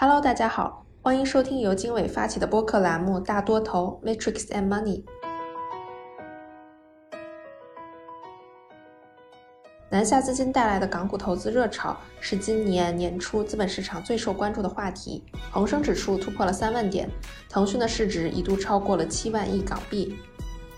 Hello，大家好，欢迎收听由经纬发起的播客栏目《大多头 Matrix and Money》。南下资金带来的港股投资热潮是今年年初资本市场最受关注的话题。恒生指数突破了三万点，腾讯的市值一度超过了七万亿港币。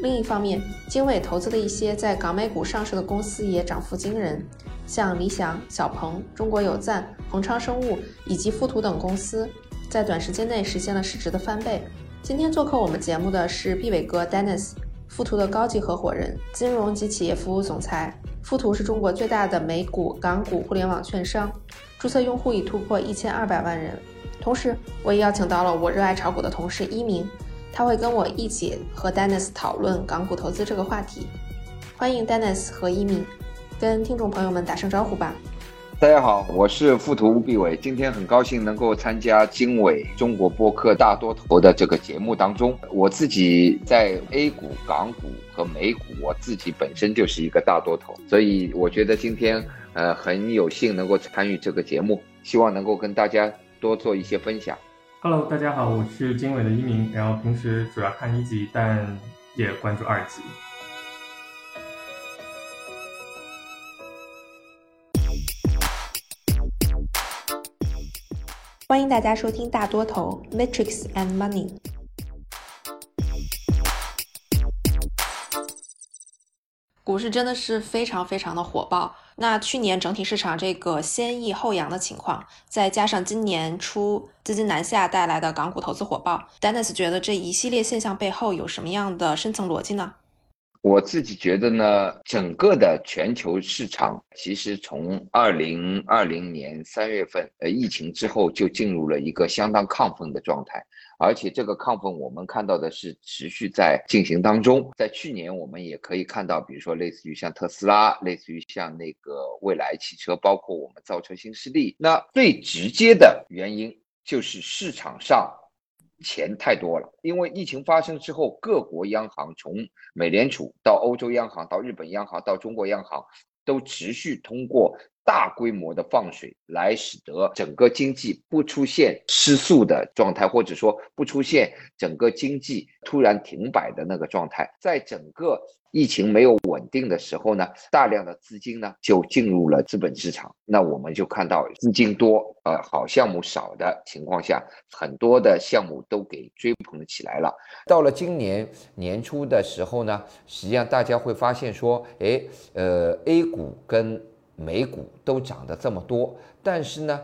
另一方面，经纬投资的一些在港美股上市的公司也涨幅惊人，像理想、小鹏、中国有赞、恒昌生物以及富途等公司，在短时间内实现了市值的翻倍。今天做客我们节目的是毕伟哥 Dennis，富途的高级合伙人、金融及企业服务总裁。富途是中国最大的美股、港股互联网券商，注册用户已突破一千二百万人。同时，我也邀请到了我热爱炒股的同事一鸣。他会跟我一起和 Dennis 讨论港股投资这个话题。欢迎 Dennis 和一鸣，跟听众朋友们打声招呼吧。大家好，我是富途吴必伟，今天很高兴能够参加经纬中国播客大多头的这个节目当中。我自己在 A 股、港股和美股，我自己本身就是一个大多头，所以我觉得今天呃很有幸能够参与这个节目，希望能够跟大家多做一些分享。Hello，大家好，我是经纬的一鸣，然后平时主要看一级，但也关注二级。欢迎大家收听大多头 Matrix and Money。股市真的是非常非常的火爆。那去年整体市场这个先抑后扬的情况，再加上今年初资金南下带来的港股投资火爆，Dennis 觉得这一系列现象背后有什么样的深层逻辑呢？我自己觉得呢，整个的全球市场其实从二零二零年三月份呃疫情之后就进入了一个相当亢奋的状态。而且这个亢奋，我们看到的是持续在进行当中。在去年，我们也可以看到，比如说类似于像特斯拉，类似于像那个蔚来汽车，包括我们造车新势力。那最直接的原因就是市场上钱太多了，因为疫情发生之后，各国央行从美联储到欧洲央行到日本央行到中国央行，都持续通过。大规模的放水，来使得整个经济不出现失速的状态，或者说不出现整个经济突然停摆的那个状态。在整个疫情没有稳定的时候呢，大量的资金呢就进入了资本市场。那我们就看到资金多，呃，好项目少的情况下，很多的项目都给追捧起来了。到了今年年初的时候呢，实际上大家会发现说，哎，呃，A 股跟美股都涨得这么多，但是呢，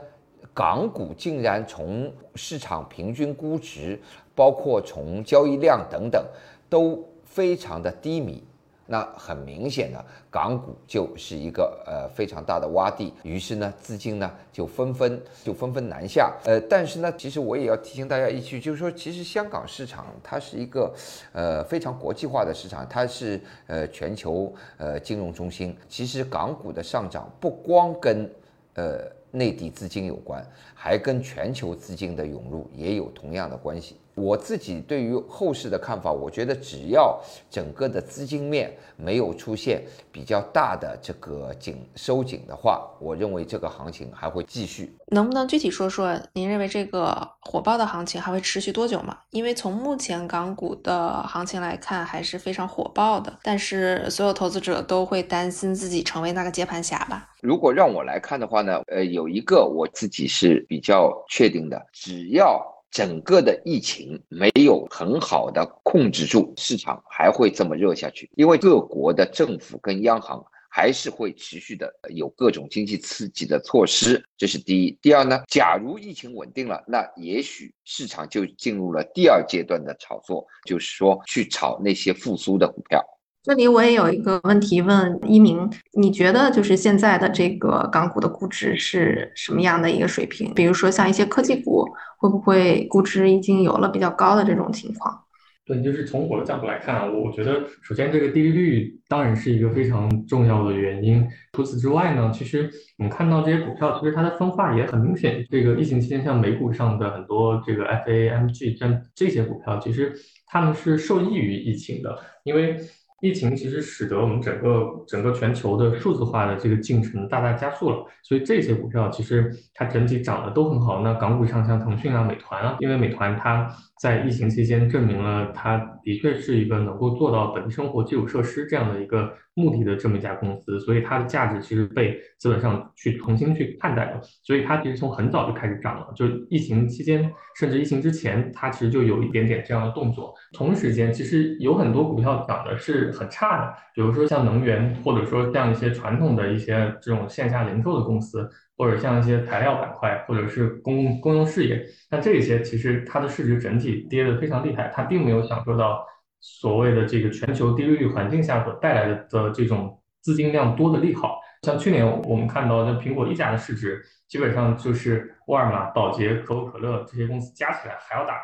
港股竟然从市场平均估值，包括从交易量等等，都非常的低迷。那很明显的，港股就是一个呃非常大的洼地，于是呢，资金呢就纷纷就纷纷南下。呃，但是呢，其实我也要提醒大家一句，就是说，其实香港市场它是一个呃非常国际化的市场，它是呃全球呃金融中心。其实港股的上涨不光跟呃内地资金有关，还跟全球资金的涌入也有同样的关系。我自己对于后市的看法，我觉得只要整个的资金面没有出现比较大的这个紧收紧的话，我认为这个行情还会继续。能不能具体说说，您认为这个火爆的行情还会持续多久吗？因为从目前港股的行情来看，还是非常火爆的。但是所有投资者都会担心自己成为那个接盘侠吧？如果让我来看的话呢，呃，有一个我自己是比较确定的，只要。整个的疫情没有很好的控制住，市场还会这么热下去，因为各国的政府跟央行还是会持续的有各种经济刺激的措施，这是第一。第二呢，假如疫情稳定了，那也许市场就进入了第二阶段的炒作，就是说去炒那些复苏的股票。这里我也有一个问题问一鸣，你觉得就是现在的这个港股的估值是什么样的一个水平？比如说像一些科技股，会不会估值已经有了比较高的这种情况？对，就是从我的角度来看啊，我觉得首先这个低利率当然是一个非常重要的原因。除此之外呢，其实我们看到这些股票，其实它的分化也很明显。这个疫情期间，像美股上的很多这个 FAMG 这这些股票，其实他们是受益于疫情的，因为疫情其实使得我们整个整个全球的数字化的这个进程大大加速了，所以这些股票其实它整体涨得都很好。那港股上像腾讯啊、美团啊，因为美团它在疫情期间证明了它的确是一个能够做到本地生活基础设施这样的一个目的的这么一家公司，所以它的价值其实被资本上去重新去看待了。所以它其实从很早就开始涨了，就疫情期间甚至疫情之前，它其实就有一点点这样的动作。同时间，其实有很多股票涨的是。很差的，比如说像能源，或者说像一些传统的一些这种线下零售的公司，或者像一些材料板块，或者是公公用事业，那这些其实它的市值整体跌得非常厉害，它并没有享受到所谓的这个全球低利率环境下所带来的的这种资金量多的利好。像去年我们看到，那苹果一家的市值基本上就是沃尔玛、宝洁、可口可乐这些公司加起来还要大。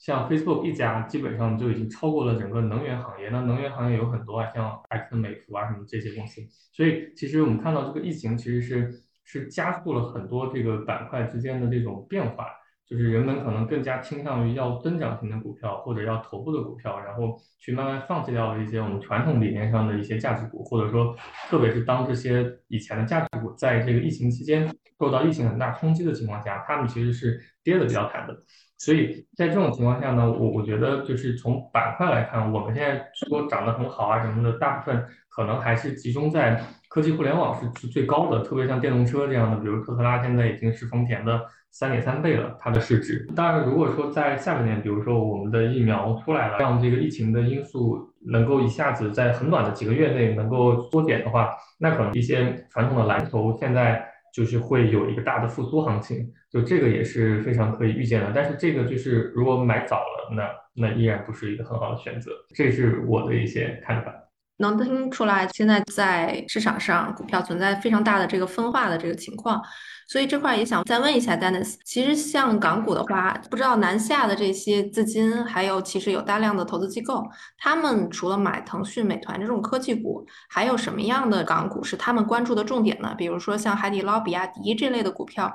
像 Facebook 一家基本上就已经超过了整个能源行业，那能源行业有很多啊，像埃克美孚啊什么这些公司，所以其实我们看到这个疫情其实是是加速了很多这个板块之间的这种变化，就是人们可能更加倾向于要增长型的股票或者要头部的股票，然后去慢慢放弃掉一些我们传统理念上的一些价值股，或者说特别是当这些以前的价值股在这个疫情期间受到疫情很大冲击的情况下，他们其实是跌的比较惨的。所以在这种情况下呢，我我觉得就是从板块来看，我们现在说涨得很好啊什么的，大部分可能还是集中在科技互联网是是最高的，特别像电动车这样的，比如特斯拉现在已经是丰田的三点三倍了，它的市值。当然，如果说在下半年，比如说我们的疫苗出来了，让这个疫情的因素能够一下子在很短的几个月内能够缩减的话，那可能一些传统的蓝筹现在。就是会有一个大的复苏行情，就这个也是非常可以预见的。但是这个就是如果买早了，那那依然不是一个很好的选择。这是我的一些看法。能听出来，现在在市场上股票存在非常大的这个分化的这个情况。所以这块也想再问一下 Dennis，其实像港股的话，不知道南下的这些资金，还有其实有大量的投资机构，他们除了买腾讯、美团这种科技股，还有什么样的港股是他们关注的重点呢？比如说像海底捞、比亚迪这类的股票，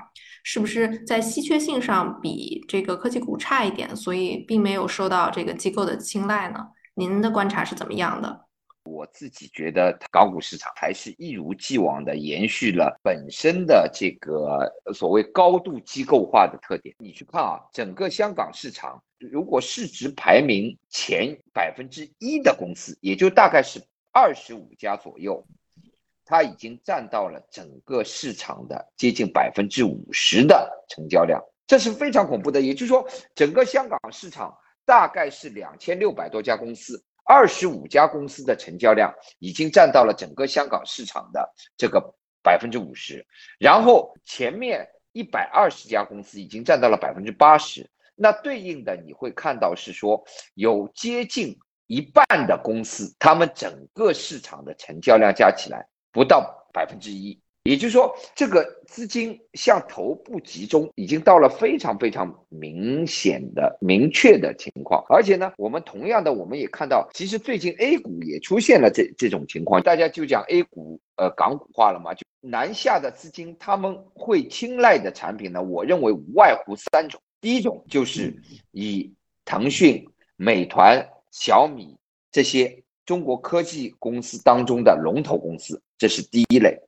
是不是在稀缺性上比这个科技股差一点，所以并没有受到这个机构的青睐呢？您的观察是怎么样的？我自己觉得港股市场还是一如既往的延续了本身的这个所谓高度机构化的特点。你去看啊，整个香港市场，如果市值排名前百分之一的公司，也就大概是二十五家左右，它已经占到了整个市场的接近百分之五十的成交量，这是非常恐怖的。也就是说，整个香港市场大概是两千六百多家公司。二十五家公司的成交量已经占到了整个香港市场的这个百分之五十，然后前面一百二十家公司已经占到了百分之八十，那对应的你会看到是说有接近一半的公司，他们整个市场的成交量加起来不到百分之一。也就是说，这个资金向头部集中，已经到了非常非常明显的、明确的情况。而且呢，我们同样的，我们也看到，其实最近 A 股也出现了这这种情况。大家就讲 A 股呃港股化了嘛，就南下的资金他们会青睐的产品呢，我认为无外乎三种。第一种就是以腾讯、美团、小米这些中国科技公司当中的龙头公司，这是第一类。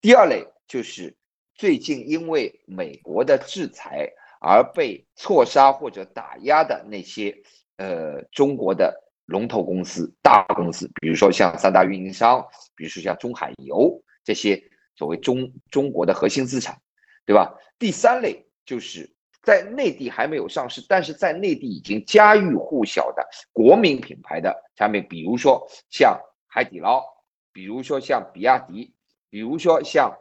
第二类就是最近因为美国的制裁而被错杀或者打压的那些呃中国的龙头公司、大公司，比如说像三大运营商，比如说像中海油这些所谓中中国的核心资产，对吧？第三类就是在内地还没有上市，但是在内地已经家喻户晓的国民品牌的产品，比如说像海底捞，比如说像比亚迪。比如说像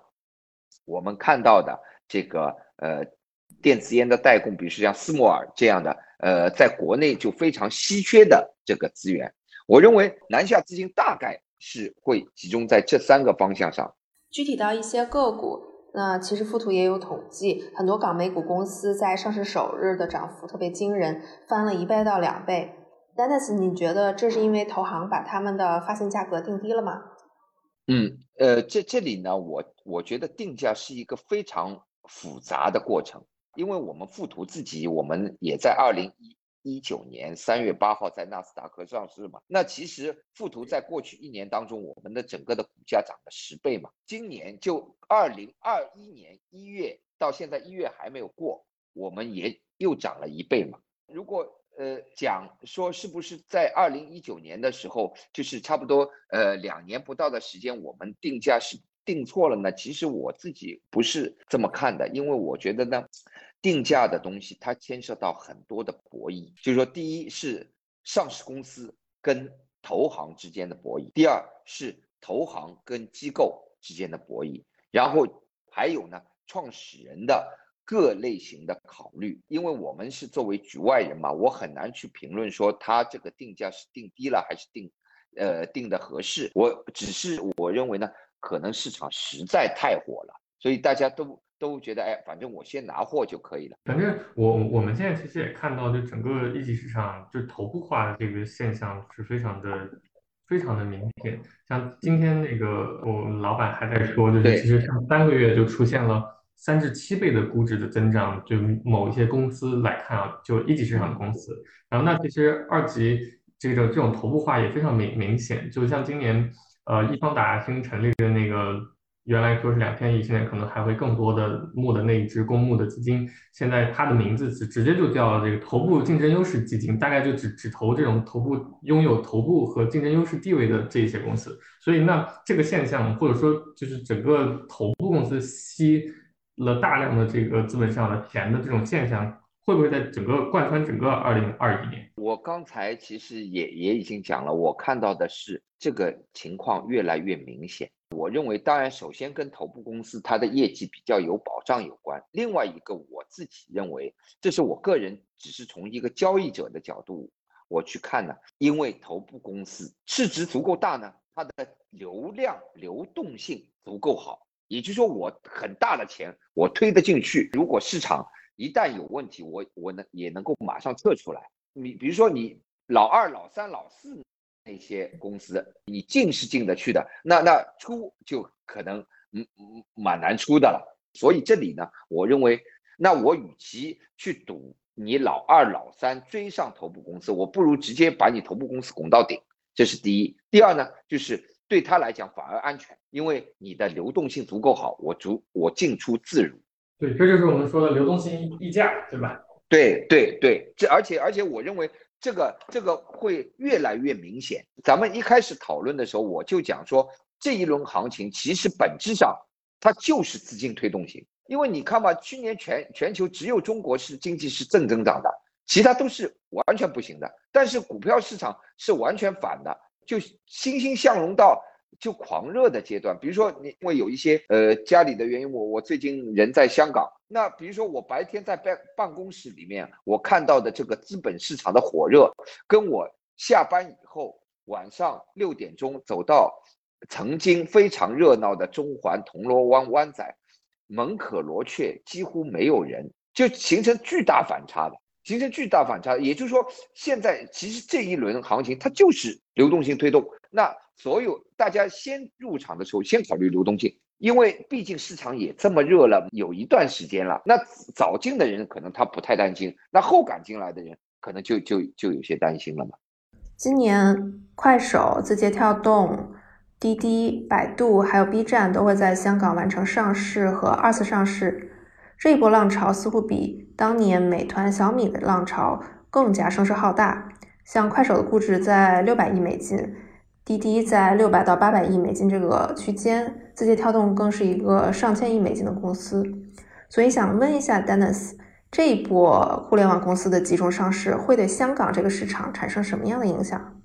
我们看到的这个呃电子烟的代工，比如说像斯摩尔这样的，呃，在国内就非常稀缺的这个资源，我认为南下资金大概是会集中在这三个方向上。具体到一些个股，那其实富途也有统计，很多港美股公司在上市首日的涨幅特别惊人，翻了一倍到两倍。Dennis，你觉得这是因为投行把他们的发行价格定低了吗？嗯，呃，这这里呢，我我觉得定价是一个非常复杂的过程，因为我们富途自己，我们也在二零一一九年三月八号在纳斯达克上市嘛。那其实富途在过去一年当中，我们的整个的股价涨了十倍嘛。今年就二零二一年一月到现在一月还没有过，我们也又涨了一倍嘛。如果呃讲说是不是在二零一九年的时候，就是差不多呃两年不到的时间，我们定价是定错了呢？其实我自己不是这么看的，因为我觉得呢。定价的东西，它牵涉到很多的博弈，就是说，第一是上市公司跟投行之间的博弈，第二是投行跟机构之间的博弈，然后还有呢，创始人的各类型的考虑。因为我们是作为局外人嘛，我很难去评论说他这个定价是定低了还是定，呃，定的合适。我只是我认为呢，可能市场实在太火了，所以大家都。都觉得哎，反正我先拿货就可以了。反正我我们现在其实也看到，就整个一级市场就头部化的这个现象是非常的非常的明显。像今天那个我老板还在说，就是其实上三个月就出现了三至七倍的估值的增长。就某一些公司来看啊，就一级市场的公司。然后那其实二级这个这种头部化也非常明明显。就像今年呃易方达新成立的那个。原来说是两千亿，现在可能还会更多的募的那一支公募的基金，现在它的名字直直接就叫这个头部竞争优势基金，大概就只只投这种头部拥有头部和竞争优势地位的这些公司。所以那这个现象，或者说就是整个头部公司吸了大量的这个资本上的钱的这种现象，会不会在整个贯穿整个二零二一年？我刚才其实也也已经讲了，我看到的是这个情况越来越明显。我认为，当然，首先跟头部公司它的业绩比较有保障有关。另外一个，我自己认为，这是我个人只是从一个交易者的角度我去看呢。因为头部公司市值足够大呢，它的流量流动性足够好，也就是说，我很大的钱我推得进去，如果市场一旦有问题，我我能也能够马上撤出来。你比如说，你老二、老三、老四。那些公司，你进是进得去的，那那出就可能嗯嗯蛮难出的了。所以这里呢，我认为，那我与其去赌你老二老三追上头部公司，我不如直接把你头部公司拱到顶。这是第一。第二呢，就是对他来讲反而安全，因为你的流动性足够好，我足我进出自如。对，这就是我们说的流动性溢价，对吧？对对对，这而且而且我认为。这个这个会越来越明显。咱们一开始讨论的时候，我就讲说，这一轮行情其实本质上它就是资金推动型。因为你看嘛，去年全全球只有中国是经济是正增长的，其他都是完全不行的。但是股票市场是完全反的，就欣欣向荣到。就狂热的阶段，比如说你因为有一些呃家里的原因，我我最近人在香港，那比如说我白天在办办公室里面，我看到的这个资本市场的火热，跟我下班以后晚上六点钟走到曾经非常热闹的中环、铜锣湾、湾仔，门可罗雀，几乎没有人，就形成巨大反差的。形成巨大反差，也就是说，现在其实这一轮行情它就是流动性推动。那所有大家先入场的时候，先考虑流动性，因为毕竟市场也这么热了，有一段时间了。那早进的人可能他不太担心，那后赶进来的人可能就就就有些担心了嘛。今年，快手、字节跳动、滴滴、百度还有 B 站都会在香港完成上市和二次上市。这一波浪潮似乎比当年美团、小米的浪潮更加声势浩大。像快手的估值在六百亿美金，滴滴在六百到八百亿美金这个区间，字节跳动更是一个上千亿美金的公司。所以想问一下 Dennis，这一波互联网公司的集中上市会对香港这个市场产生什么样的影响？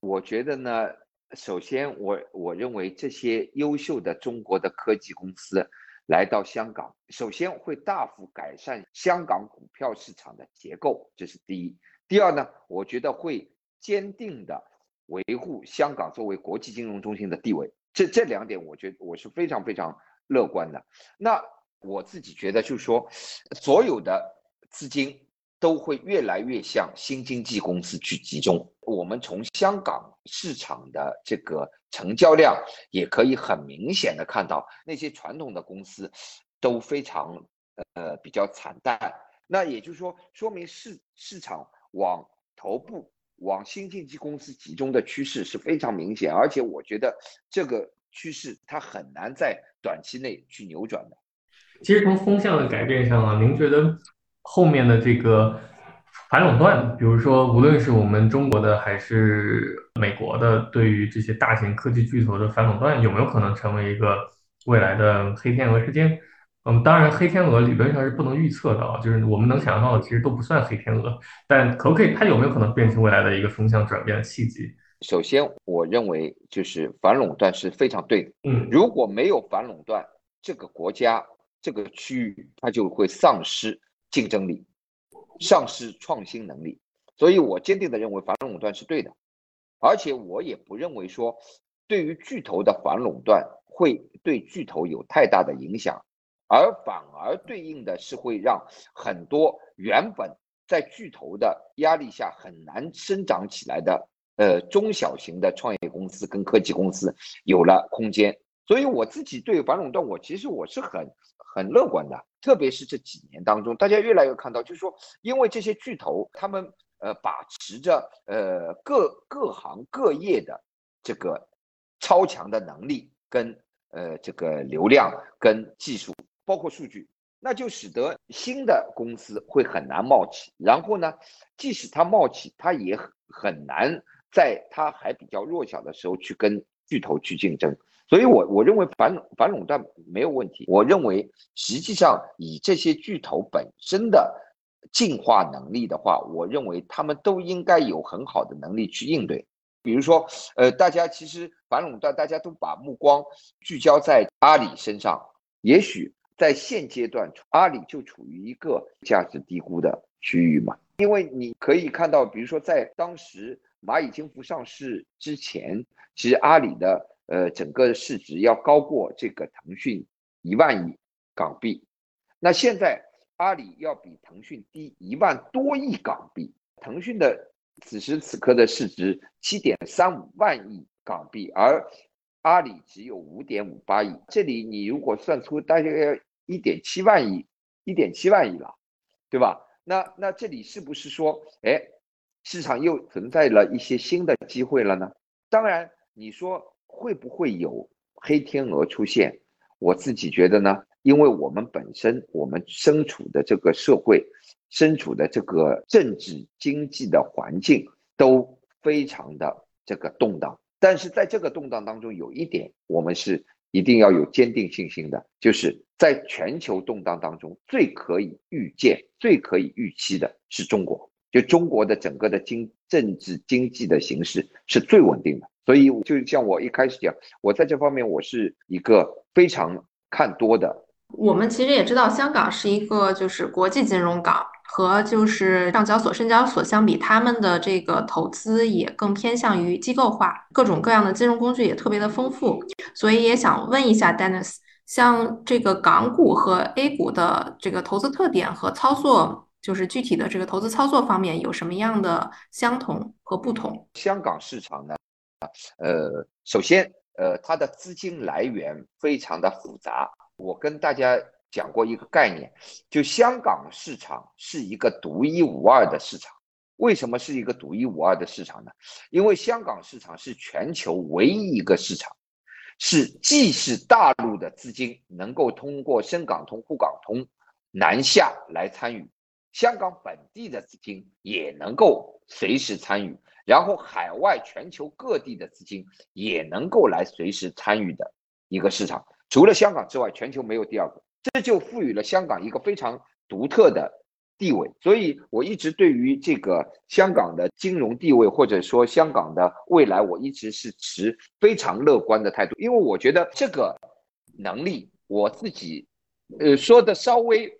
我觉得呢，首先我我认为这些优秀的中国的科技公司。来到香港，首先会大幅改善香港股票市场的结构，这是第一。第二呢，我觉得会坚定的维护香港作为国际金融中心的地位。这这两点，我觉得我是非常非常乐观的。那我自己觉得，就是说，所有的资金。都会越来越向新经济公司去集中。我们从香港市场的这个成交量也可以很明显的看到，那些传统的公司都非常呃比较惨淡。那也就是说，说明市市场往头部、往新经济公司集中的趋势是非常明显，而且我觉得这个趋势它很难在短期内去扭转的。其实从风向的改变上啊，您觉得后面的这个反垄断，比如说无论是我们中国的还是美国的，对于这些大型科技巨头的反垄断，有没有可能成为一个未来的黑天鹅事件？嗯，当然，黑天鹅理论上是不能预测的啊，就是我们能想象到的其实都不算黑天鹅，但可不可以，它有没有可能变成未来的一个风向转变的契机？首先，我认为就是反垄断是非常对的。嗯，如果没有反垄断，这个国家、这个区域它就会丧失竞争力，丧失创新能力。所以我坚定的认为反垄断是对的，而且我也不认为说对于巨头的反垄断会对巨头有太大的影响。而反而对应的是会让很多原本在巨头的压力下很难生长起来的呃中小型的创业公司跟科技公司有了空间，所以我自己对反垄断我其实我是很很乐观的，特别是这几年当中，大家越来越看到，就是说因为这些巨头他们呃把持着呃各各行各业的这个超强的能力跟呃这个流量跟技术。包括数据，那就使得新的公司会很难冒起。然后呢，即使它冒起，它也很难在它还比较弱小的时候去跟巨头去竞争。所以，我我认为反反垄断没有问题。我认为实际上以这些巨头本身的进化能力的话，我认为他们都应该有很好的能力去应对。比如说，呃，大家其实反垄断，大家都把目光聚焦在阿里身上，也许。在现阶段，阿里就处于一个价值低估的区域嘛？因为你可以看到，比如说在当时蚂蚁金服上市之前，其实阿里的呃整个市值要高过这个腾讯一万亿港币。那现在阿里要比腾讯低一万多亿港币，腾讯的此时此刻的市值七点三五万亿港币，而阿里只有五点五八亿，这里你如果算出大约一点七万亿，一点七万亿了，对吧？那那这里是不是说，哎，市场又存在了一些新的机会了呢？当然，你说会不会有黑天鹅出现？我自己觉得呢，因为我们本身我们身处的这个社会，身处的这个政治经济的环境都非常的这个动荡。但是在这个动荡当中，有一点我们是一定要有坚定信心的，就是在全球动荡当中，最可以预见、最可以预期的是中国。就中国的整个的经政治经济的形势是最稳定的，所以就像我一开始讲，我在这方面我是一个非常看多的。我们其实也知道，香港是一个就是国际金融港。和就是上交所、深交所相比，他们的这个投资也更偏向于机构化，各种各样的金融工具也特别的丰富。所以也想问一下 Dennis，像这个港股和 A 股的这个投资特点和操作，就是具体的这个投资操作方面有什么样的相同和不同？香港市场呢？呃，首先，呃，它的资金来源非常的复杂。我跟大家。讲过一个概念，就香港市场是一个独一无二的市场。为什么是一个独一无二的市场呢？因为香港市场是全球唯一一个市场，是既是大陆的资金能够通过深港通、沪港通南下来参与，香港本地的资金也能够随时参与，然后海外全球各地的资金也能够来随时参与的一个市场。除了香港之外，全球没有第二个。这就赋予了香港一个非常独特的地位，所以我一直对于这个香港的金融地位，或者说香港的未来，我一直是持非常乐观的态度，因为我觉得这个能力，我自己，呃，说的稍微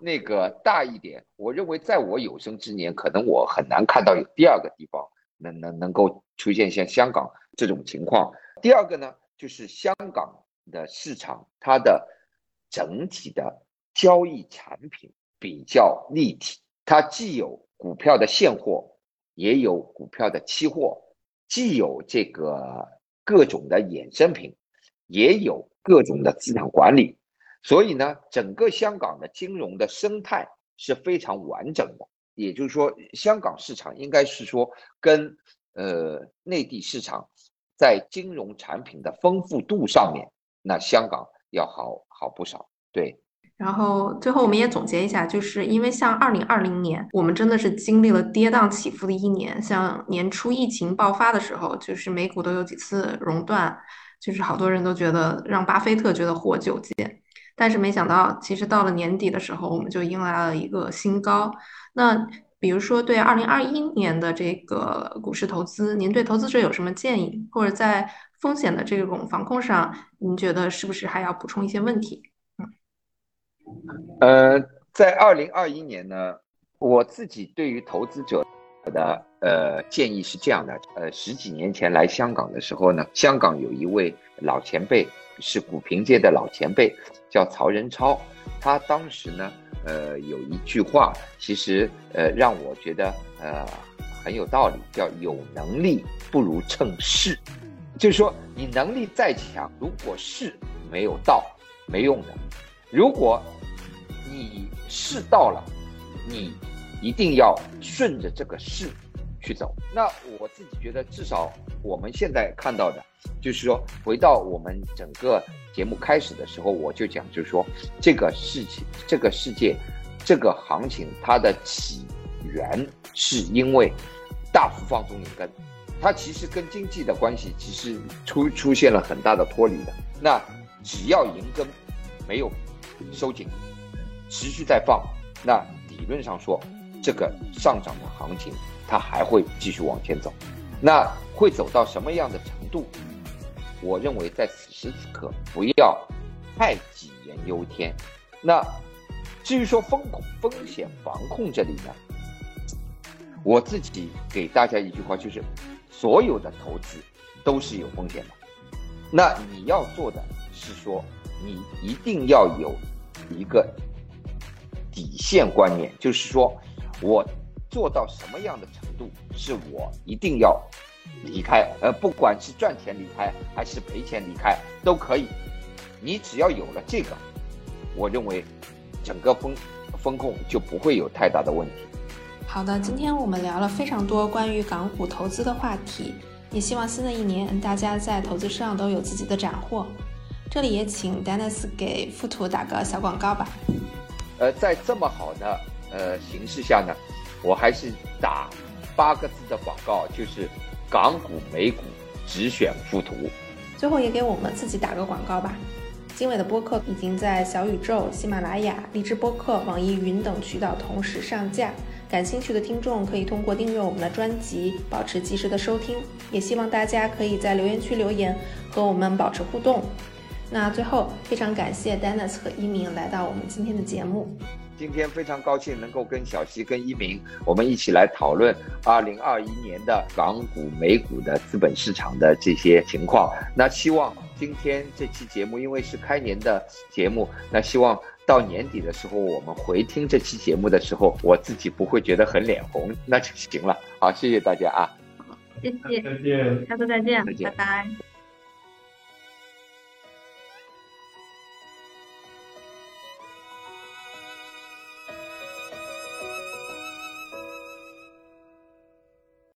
那个大一点，我认为在我有生之年，可能我很难看到有第二个地方能能能够出现像香港这种情况。第二个呢，就是香港的市场，它的。整体的交易产品比较立体，它既有股票的现货，也有股票的期货，既有这个各种的衍生品，也有各种的资产管理，所以呢，整个香港的金融的生态是非常完整的。也就是说，香港市场应该是说跟呃内地市场在金融产品的丰富度上面，那香港要好好不少。对。然后最后我们也总结一下，就是因为像二零二零年，我们真的是经历了跌宕起伏的一年。像年初疫情爆发的时候，就是美股都有几次熔断，就是好多人都觉得让巴菲特觉得活久见。但是没想到，其实到了年底的时候，我们就迎来了一个新高。那比如说对二零二一年的这个股市投资，您对投资者有什么建议？或者在风险的这种防控上，您觉得是不是还要补充一些问题？嗯呃，在二零二一年呢，我自己对于投资者的呃建议是这样的：呃，十几年前来香港的时候呢，香港有一位老前辈，是股评界的老前辈，叫曹仁超。他当时呢，呃，有一句话，其实呃让我觉得呃很有道理，叫“有能力不如趁势”，就是说你能力再强，如果势没有到，没用的。如果你势到了，你一定要顺着这个势去走。那我自己觉得，至少我们现在看到的，就是说，回到我们整个节目开始的时候，我就讲，就是说，这个事情、这个世界、这个行情，它的起源是因为大幅放松银根，它其实跟经济的关系其实出出现了很大的脱离的。那只要银根没有收紧。持续在放，那理论上说，这个上涨的行情它还会继续往前走，那会走到什么样的程度？我认为在此时此刻不要太杞人忧天。那至于说风控风险防控这里呢，我自己给大家一句话就是：所有的投资都是有风险的。那你要做的是说，你一定要有一个。底线观念就是说，我做到什么样的程度，是我一定要离开。呃，不管是赚钱离开还是赔钱离开都可以。你只要有了这个，我认为整个风风控就不会有太大的问题。好的，今天我们聊了非常多关于港股投资的话题，也希望新的一年大家在投资上都有自己的斩获。这里也请 Dennis 给富途打个小广告吧。呃，在这么好的呃形势下呢，我还是打八个字的广告，就是港股美股只选富途。最后也给我们自己打个广告吧。经纬的播客已经在小宇宙、喜马拉雅、荔枝播客、网易云等渠道同时上架，感兴趣的听众可以通过订阅我们的专辑保持及时的收听。也希望大家可以在留言区留言和我们保持互动。那最后，非常感谢 Dennis 和一鸣来到我们今天的节目。今天非常高兴能够跟小溪、跟一鸣，我们一起来讨论二零二一年的港股、美股的资本市场的这些情况。那希望今天这期节目，因为是开年的节目，那希望到年底的时候，我们回听这期节目的时候，我自己不会觉得很脸红，那就行了。好，谢谢大家啊！谢谢，再见，下次再见，再见，拜拜。